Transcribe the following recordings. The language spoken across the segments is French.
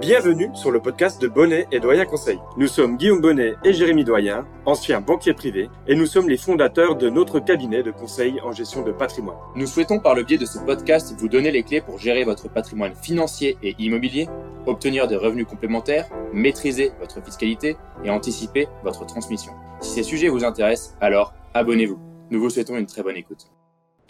Bienvenue sur le podcast de Bonnet et Doyen Conseil. Nous sommes Guillaume Bonnet et Jérémy Doyen, anciens banquiers privés, et nous sommes les fondateurs de notre cabinet de conseil en gestion de patrimoine. Nous souhaitons par le biais de ce podcast vous donner les clés pour gérer votre patrimoine financier et immobilier, obtenir des revenus complémentaires, maîtriser votre fiscalité et anticiper votre transmission. Si ces sujets vous intéressent, alors abonnez-vous. Nous vous souhaitons une très bonne écoute.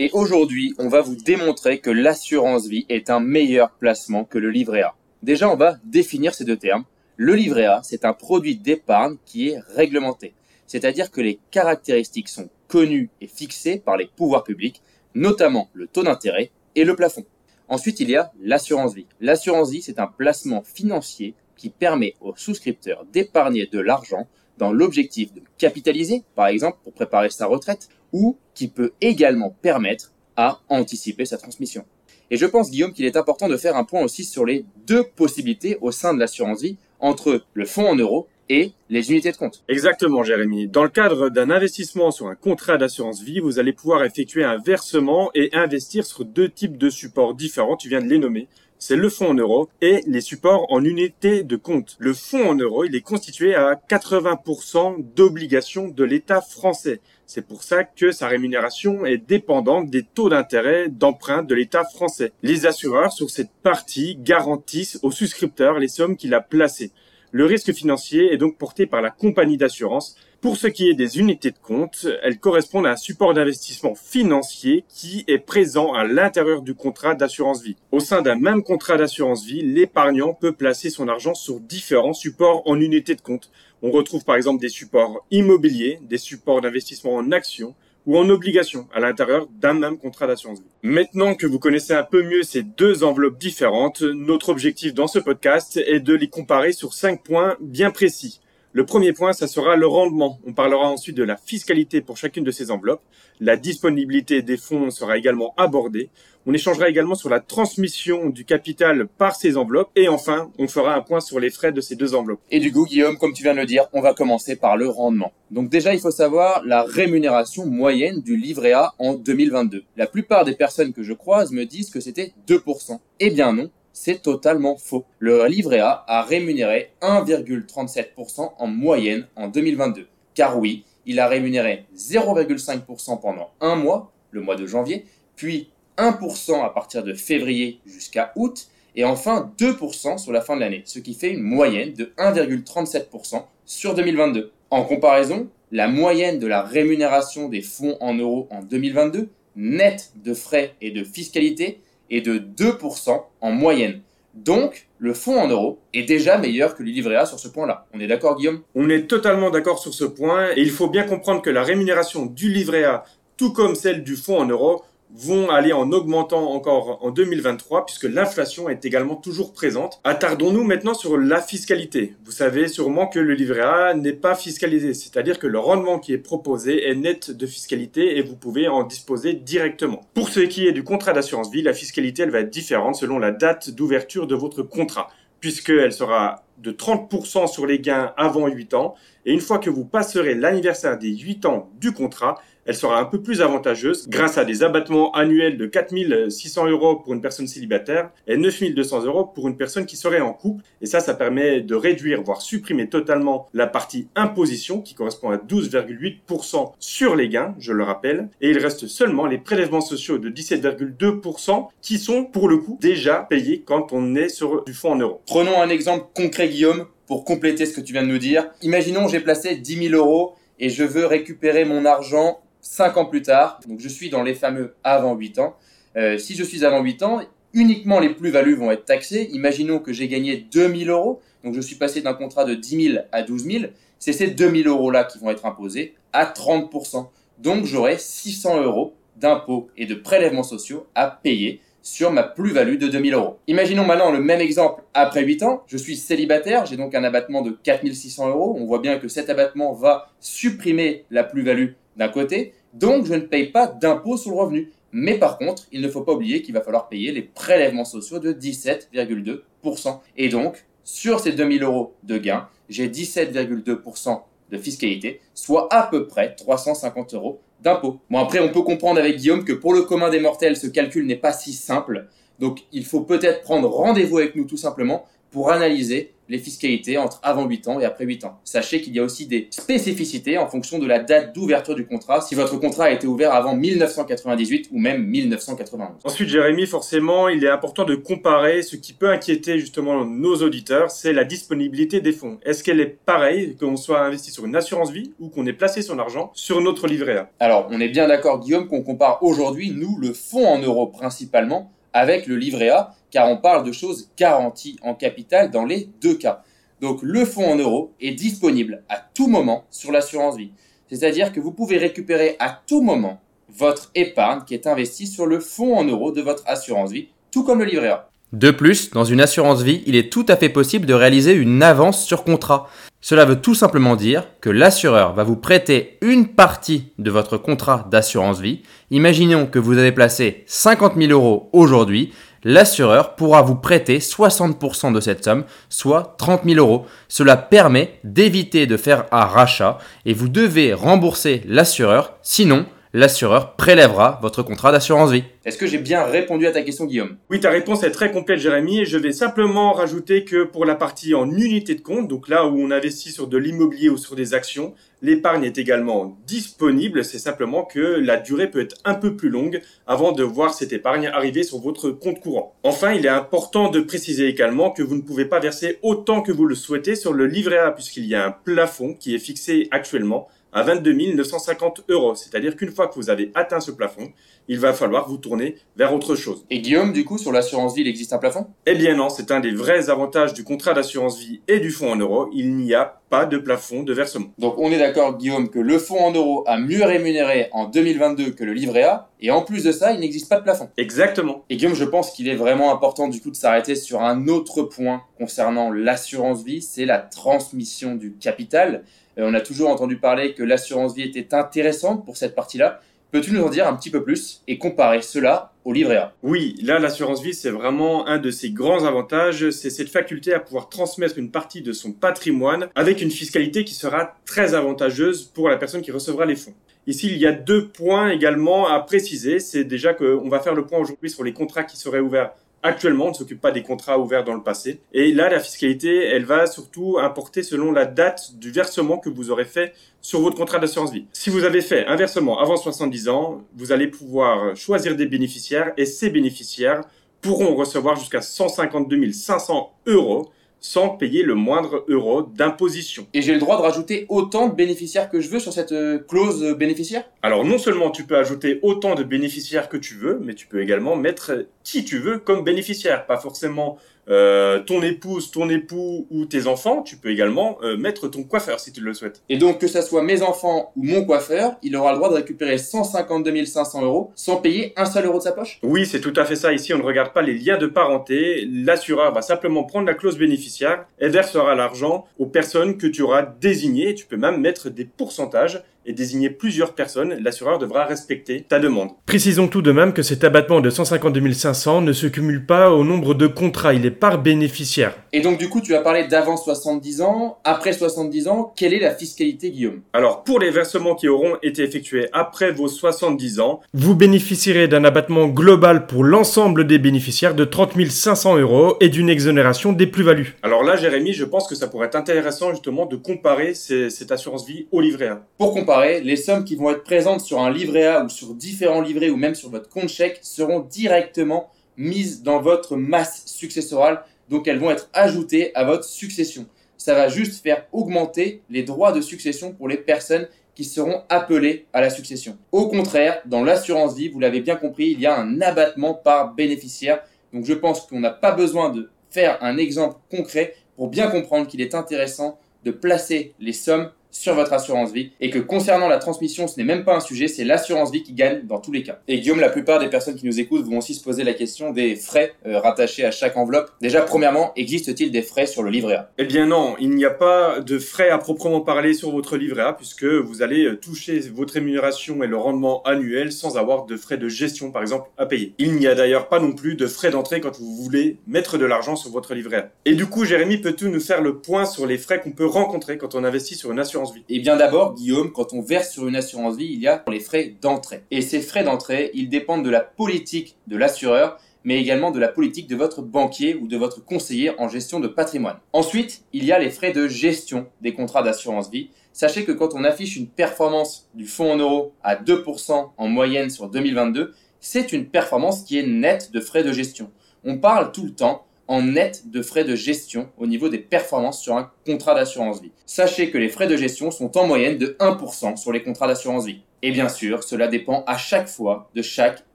Et aujourd'hui, on va vous démontrer que l'assurance vie est un meilleur placement que le livret A. Déjà, on va définir ces deux termes. Le livret A, c'est un produit d'épargne qui est réglementé. C'est-à-dire que les caractéristiques sont connues et fixées par les pouvoirs publics, notamment le taux d'intérêt et le plafond. Ensuite, il y a l'assurance vie. L'assurance vie, c'est un placement financier qui permet aux souscripteurs d'épargner de l'argent dans l'objectif de capitaliser, par exemple pour préparer sa retraite, ou qui peut également permettre à anticiper sa transmission. Et je pense, Guillaume, qu'il est important de faire un point aussi sur les deux possibilités au sein de l'assurance vie entre le fonds en euros et les unités de compte. Exactement, Jérémy. Dans le cadre d'un investissement sur un contrat d'assurance vie, vous allez pouvoir effectuer un versement et investir sur deux types de supports différents. Tu viens de les nommer c'est le fonds en euros et les supports en unités de compte. Le fonds en euros, il est constitué à 80% d'obligations de l'État français. C'est pour ça que sa rémunération est dépendante des taux d'intérêt d'emprunt de l'État français. Les assureurs sur cette partie garantissent aux souscripteurs les sommes qu'il a placées. Le risque financier est donc porté par la compagnie d'assurance. Pour ce qui est des unités de compte, elles correspondent à un support d'investissement financier qui est présent à l'intérieur du contrat d'assurance vie. Au sein d'un même contrat d'assurance vie, l'épargnant peut placer son argent sur différents supports en unités de compte. On retrouve par exemple des supports immobiliers, des supports d'investissement en actions, ou en obligation à l'intérieur d'un même contrat d'assurance vie. Maintenant que vous connaissez un peu mieux ces deux enveloppes différentes, notre objectif dans ce podcast est de les comparer sur cinq points bien précis. Le premier point, ça sera le rendement. On parlera ensuite de la fiscalité pour chacune de ces enveloppes. La disponibilité des fonds sera également abordée. On échangera également sur la transmission du capital par ces enveloppes. Et enfin, on fera un point sur les frais de ces deux enveloppes. Et du coup, Guillaume, comme tu viens de le dire, on va commencer par le rendement. Donc déjà, il faut savoir la rémunération moyenne du livret A en 2022. La plupart des personnes que je croise me disent que c'était 2%. Eh bien non, c'est totalement faux. Le livret A a rémunéré 1,37% en moyenne en 2022. Car oui, il a rémunéré 0,5% pendant un mois, le mois de janvier, puis 1% à partir de février jusqu'à août, et enfin 2% sur la fin de l'année, ce qui fait une moyenne de 1,37% sur 2022. En comparaison, la moyenne de la rémunération des fonds en euros en 2022, net de frais et de fiscalité, est de 2% en moyenne. Donc, le fonds en euros est déjà meilleur que le livret A sur ce point-là. On est d'accord, Guillaume? On est totalement d'accord sur ce point, et il faut bien comprendre que la rémunération du livret A, tout comme celle du fonds en euros, vont aller en augmentant encore en 2023 puisque l'inflation est également toujours présente. Attardons-nous maintenant sur la fiscalité. Vous savez sûrement que le livret A n'est pas fiscalisé, c'est-à-dire que le rendement qui est proposé est net de fiscalité et vous pouvez en disposer directement. Pour ce qui est du contrat d'assurance vie, la fiscalité elle va être différente selon la date d'ouverture de votre contrat puisqu'elle sera de 30% sur les gains avant 8 ans. Et une fois que vous passerez l'anniversaire des 8 ans du contrat, elle sera un peu plus avantageuse grâce à des abattements annuels de 4600 euros pour une personne célibataire et 9200 euros pour une personne qui serait en couple. Et ça, ça permet de réduire, voire supprimer totalement la partie imposition qui correspond à 12,8% sur les gains, je le rappelle. Et il reste seulement les prélèvements sociaux de 17,2% qui sont pour le coup déjà payés quand on est sur du fonds en euros. Prenons un exemple concret, Guillaume, pour compléter ce que tu viens de nous dire. Imaginons j'ai placé 10 000 euros et je veux récupérer mon argent 5 ans plus tard, donc je suis dans les fameux avant 8 ans. Euh, si je suis avant 8 ans, uniquement les plus-values vont être taxées. Imaginons que j'ai gagné 2000 euros, donc je suis passé d'un contrat de 10 000 à 12 000. C'est ces 2000 euros-là qui vont être imposés à 30%. Donc j'aurai 600 euros d'impôts et de prélèvements sociaux à payer sur ma plus-value de 2000 euros. Imaginons maintenant le même exemple après 8 ans. Je suis célibataire, j'ai donc un abattement de 4600 euros. On voit bien que cet abattement va supprimer la plus-value d'un côté, donc je ne paye pas d'impôt sur le revenu. Mais par contre, il ne faut pas oublier qu'il va falloir payer les prélèvements sociaux de 17,2%. Et donc, sur ces 2000 euros de gains, j'ai 17,2% de fiscalité, soit à peu près 350 euros d'impôt. Bon, après, on peut comprendre avec Guillaume que pour le commun des mortels, ce calcul n'est pas si simple. Donc, il faut peut-être prendre rendez-vous avec nous tout simplement pour analyser les fiscalités entre avant 8 ans et après 8 ans. Sachez qu'il y a aussi des spécificités en fonction de la date d'ouverture du contrat, si votre contrat a été ouvert avant 1998 ou même 1991. Ensuite, Jérémy, forcément, il est important de comparer ce qui peut inquiéter justement nos auditeurs, c'est la disponibilité des fonds. Est-ce qu'elle est pareille qu'on soit investi sur une assurance vie ou qu'on ait placé son argent sur notre livret A? Alors, on est bien d'accord, Guillaume, qu'on compare aujourd'hui, nous, le fonds en euros principalement, avec le livret A, car on parle de choses garanties en capital dans les deux cas. Donc le fonds en euros est disponible à tout moment sur l'assurance vie. C'est-à-dire que vous pouvez récupérer à tout moment votre épargne qui est investie sur le fonds en euros de votre assurance vie, tout comme le livret A. De plus, dans une assurance vie, il est tout à fait possible de réaliser une avance sur contrat. Cela veut tout simplement dire que l'assureur va vous prêter une partie de votre contrat d'assurance vie. Imaginons que vous avez placé 50 000 euros aujourd'hui. L'assureur pourra vous prêter 60% de cette somme, soit 30 000 euros. Cela permet d'éviter de faire un rachat et vous devez rembourser l'assureur. Sinon, l'assureur prélèvera votre contrat d'assurance vie. Est-ce que j'ai bien répondu à ta question, Guillaume? Oui, ta réponse est très complète, Jérémy, et je vais simplement rajouter que pour la partie en unité de compte, donc là où on investit sur de l'immobilier ou sur des actions, l'épargne est également disponible. C'est simplement que la durée peut être un peu plus longue avant de voir cette épargne arriver sur votre compte courant. Enfin, il est important de préciser également que vous ne pouvez pas verser autant que vous le souhaitez sur le livret A, puisqu'il y a un plafond qui est fixé actuellement à 22 950 euros. C'est-à-dire qu'une fois que vous avez atteint ce plafond, il va falloir vous tourner vers autre chose. Et Guillaume, du coup, sur l'assurance vie, il existe un plafond? Eh bien non, c'est un des vrais avantages du contrat d'assurance vie et du fonds en euros. Il n'y a pas de plafond de versement. Donc on est d'accord, Guillaume, que le fonds en euros a mieux rémunéré en 2022 que le livret A, et en plus de ça, il n'existe pas de plafond. Exactement. Et Guillaume, je pense qu'il est vraiment important du coup de s'arrêter sur un autre point concernant l'assurance vie, c'est la transmission du capital. Euh, on a toujours entendu parler que l'assurance vie était intéressante pour cette partie-là. Peux-tu nous en dire un petit peu plus et comparer cela au livret A? Oui, là, l'assurance vie, c'est vraiment un de ses grands avantages. C'est cette faculté à pouvoir transmettre une partie de son patrimoine avec une fiscalité qui sera très avantageuse pour la personne qui recevra les fonds. Ici, il y a deux points également à préciser. C'est déjà qu'on va faire le point aujourd'hui sur les contrats qui seraient ouverts Actuellement, on ne s'occupe pas des contrats ouverts dans le passé. Et là, la fiscalité, elle va surtout importer selon la date du versement que vous aurez fait sur votre contrat d'assurance vie. Si vous avez fait un versement avant 70 ans, vous allez pouvoir choisir des bénéficiaires et ces bénéficiaires pourront recevoir jusqu'à 152 500 euros sans payer le moindre euro d'imposition. Et j'ai le droit de rajouter autant de bénéficiaires que je veux sur cette euh, clause bénéficiaire? Alors non seulement tu peux ajouter autant de bénéficiaires que tu veux, mais tu peux également mettre qui tu veux comme bénéficiaire, pas forcément euh, ton épouse, ton époux ou tes enfants, tu peux également euh, mettre ton coiffeur si tu le souhaites. Et donc que ça soit mes enfants ou mon coiffeur, il aura le droit de récupérer 152 500 euros sans payer un seul euro de sa poche Oui, c'est tout à fait ça. Ici, on ne regarde pas les liens de parenté. L'assureur va simplement prendre la clause bénéficiaire et versera l'argent aux personnes que tu auras désignées. Tu peux même mettre des pourcentages et désigner plusieurs personnes, l'assureur devra respecter ta demande. Précisons tout de même que cet abattement de 152 500 ne se cumule pas au nombre de contrats, il est par bénéficiaire. Et donc du coup, tu as parlé d'avant 70 ans, après 70 ans, quelle est la fiscalité Guillaume? Alors pour les versements qui auront été effectués après vos 70 ans, vous bénéficierez d'un abattement global pour l'ensemble des bénéficiaires de 30 500 euros et d'une exonération des plus-values. Alors là, Jérémy, je pense que ça pourrait être intéressant justement de comparer cette assurance vie au livret A. Pour comparer les sommes qui vont être présentes sur un livret A ou sur différents livrets ou même sur votre compte chèque seront directement mises dans votre masse successorale. Donc elles vont être ajoutées à votre succession. Ça va juste faire augmenter les droits de succession pour les personnes qui seront appelées à la succession. Au contraire, dans l'assurance vie, vous l'avez bien compris, il y a un abattement par bénéficiaire. Donc je pense qu'on n'a pas besoin de faire un exemple concret pour bien comprendre qu'il est intéressant de placer les sommes sur votre assurance vie et que concernant la transmission, ce n'est même pas un sujet, c'est l'assurance vie qui gagne dans tous les cas. Et Guillaume, la plupart des personnes qui nous écoutent vont aussi se poser la question des frais euh, rattachés à chaque enveloppe. Déjà, premièrement, existe-t-il des frais sur le livret A? Eh bien non, il n'y a pas de frais à proprement parler sur votre livret A puisque vous allez euh, toucher votre rémunération et le rendement annuel sans avoir de frais de gestion par exemple à payer. Il n'y a d'ailleurs pas non plus de frais d'entrée quand vous voulez mettre de l'argent sur votre livret A. Et du coup, Jérémy, peux-tu nous faire le point sur les frais qu'on peut rencontrer quand on investit sur une assurance vie Eh bien d'abord, Guillaume, quand on verse sur une assurance vie, il y a les frais d'entrée. Et ces frais d'entrée, ils dépendent de la politique de l'assureur, mais également de la politique de votre banquier ou de votre conseiller en gestion de patrimoine. Ensuite, il y a les frais de gestion des contrats d'assurance vie. Sachez que quand on affiche une performance du fonds en euros à 2% en moyenne sur 2022, c'est une performance qui est nette de frais de gestion. On parle tout le temps en net de frais de gestion au niveau des performances sur un contrat d'assurance vie. Sachez que les frais de gestion sont en moyenne de 1% sur les contrats d'assurance vie. Et bien sûr, cela dépend à chaque fois de chaque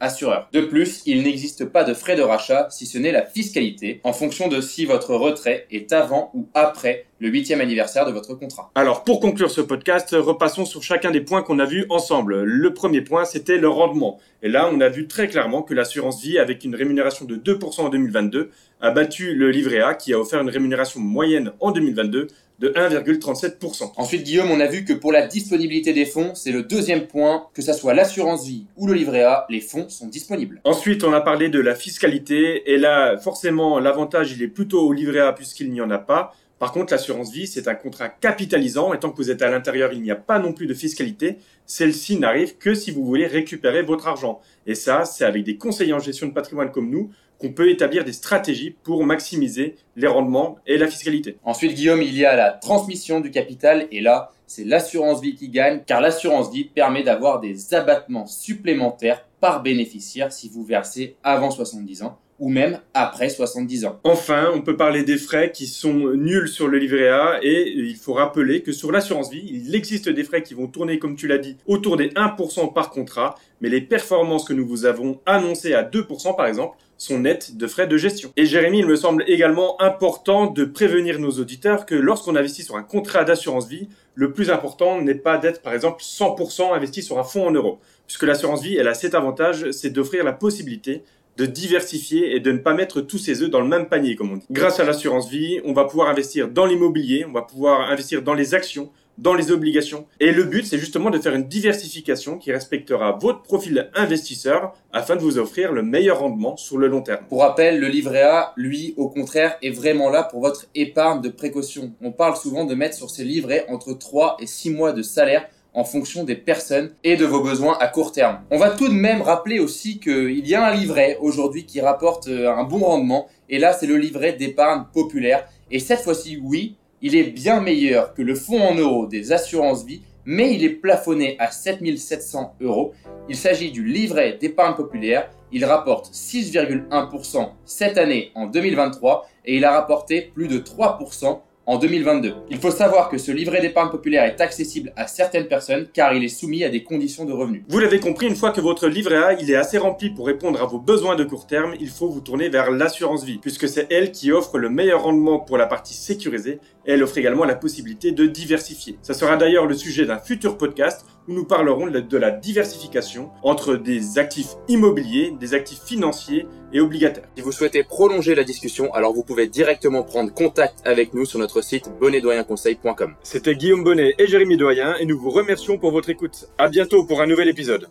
assureur. De plus, il n'existe pas de frais de rachat si ce n'est la fiscalité, en fonction de si votre retrait est avant ou après le huitième anniversaire de votre contrat. Alors pour conclure ce podcast, repassons sur chacun des points qu'on a vus ensemble. Le premier point, c'était le rendement. Et là, on a vu très clairement que l'assurance vie, avec une rémunération de 2% en 2022, a battu le livret A qui a offert une rémunération moyenne en 2022 de 1,37%. Ensuite, Guillaume, on a vu que pour la disponibilité des fonds, c'est le deuxième point, que ça soit l'assurance vie ou le livret A, les fonds sont disponibles. Ensuite, on a parlé de la fiscalité, et là, forcément, l'avantage, il est plutôt au livret A puisqu'il n'y en a pas. Par contre, l'assurance vie, c'est un contrat capitalisant et tant que vous êtes à l'intérieur, il n'y a pas non plus de fiscalité. Celle-ci n'arrive que si vous voulez récupérer votre argent. Et ça, c'est avec des conseillers en gestion de patrimoine comme nous qu'on peut établir des stratégies pour maximiser les rendements et la fiscalité. Ensuite, Guillaume, il y a la transmission du capital et là, c'est l'assurance vie qui gagne car l'assurance vie permet d'avoir des abattements supplémentaires par bénéficiaire si vous versez avant 70 ans ou même après 70 ans. Enfin, on peut parler des frais qui sont nuls sur le livret A et il faut rappeler que sur l'assurance vie, il existe des frais qui vont tourner, comme tu l'as dit, autour des 1% par contrat, mais les performances que nous vous avons annoncées à 2% par exemple sont nettes de frais de gestion. Et Jérémy, il me semble également important de prévenir nos auditeurs que lorsqu'on investit sur un contrat d'assurance vie, le plus important n'est pas d'être par exemple 100% investi sur un fonds en euros, puisque l'assurance vie, elle a cet avantage, c'est d'offrir la possibilité de diversifier et de ne pas mettre tous ses œufs dans le même panier, comme on dit. Grâce à l'assurance vie, on va pouvoir investir dans l'immobilier, on va pouvoir investir dans les actions, dans les obligations. Et le but, c'est justement de faire une diversification qui respectera votre profil investisseur afin de vous offrir le meilleur rendement sur le long terme. Pour rappel, le livret A, lui, au contraire, est vraiment là pour votre épargne de précaution. On parle souvent de mettre sur ces livrets entre 3 et 6 mois de salaire en fonction des personnes et de vos besoins à court terme. On va tout de même rappeler aussi qu'il y a un livret aujourd'hui qui rapporte euh, un bon rendement et là c'est le livret d'épargne populaire et cette fois-ci oui, il est bien meilleur que le fonds en euros des assurances vie mais il est plafonné à 7700 euros. Il s'agit du livret d'épargne populaire. Il rapporte 6,1% cette année en 2023 et il a rapporté plus de 3% en 2022. Il faut savoir que ce livret d'épargne populaire est accessible à certaines personnes car il est soumis à des conditions de revenus. Vous l'avez compris, une fois que votre livret A est assez rempli pour répondre à vos besoins de court terme, il faut vous tourner vers l'assurance vie puisque c'est elle qui offre le meilleur rendement pour la partie sécurisée et elle offre également la possibilité de diversifier. Ça sera d'ailleurs le sujet d'un futur podcast où nous parlerons de la diversification entre des actifs immobiliers, des actifs financiers et obligataires. Si vous souhaitez prolonger la discussion, alors vous pouvez directement prendre contact avec nous sur notre site bonnetdoyenconseil.com. C'était Guillaume Bonnet et Jérémy Doyen et nous vous remercions pour votre écoute. À bientôt pour un nouvel épisode.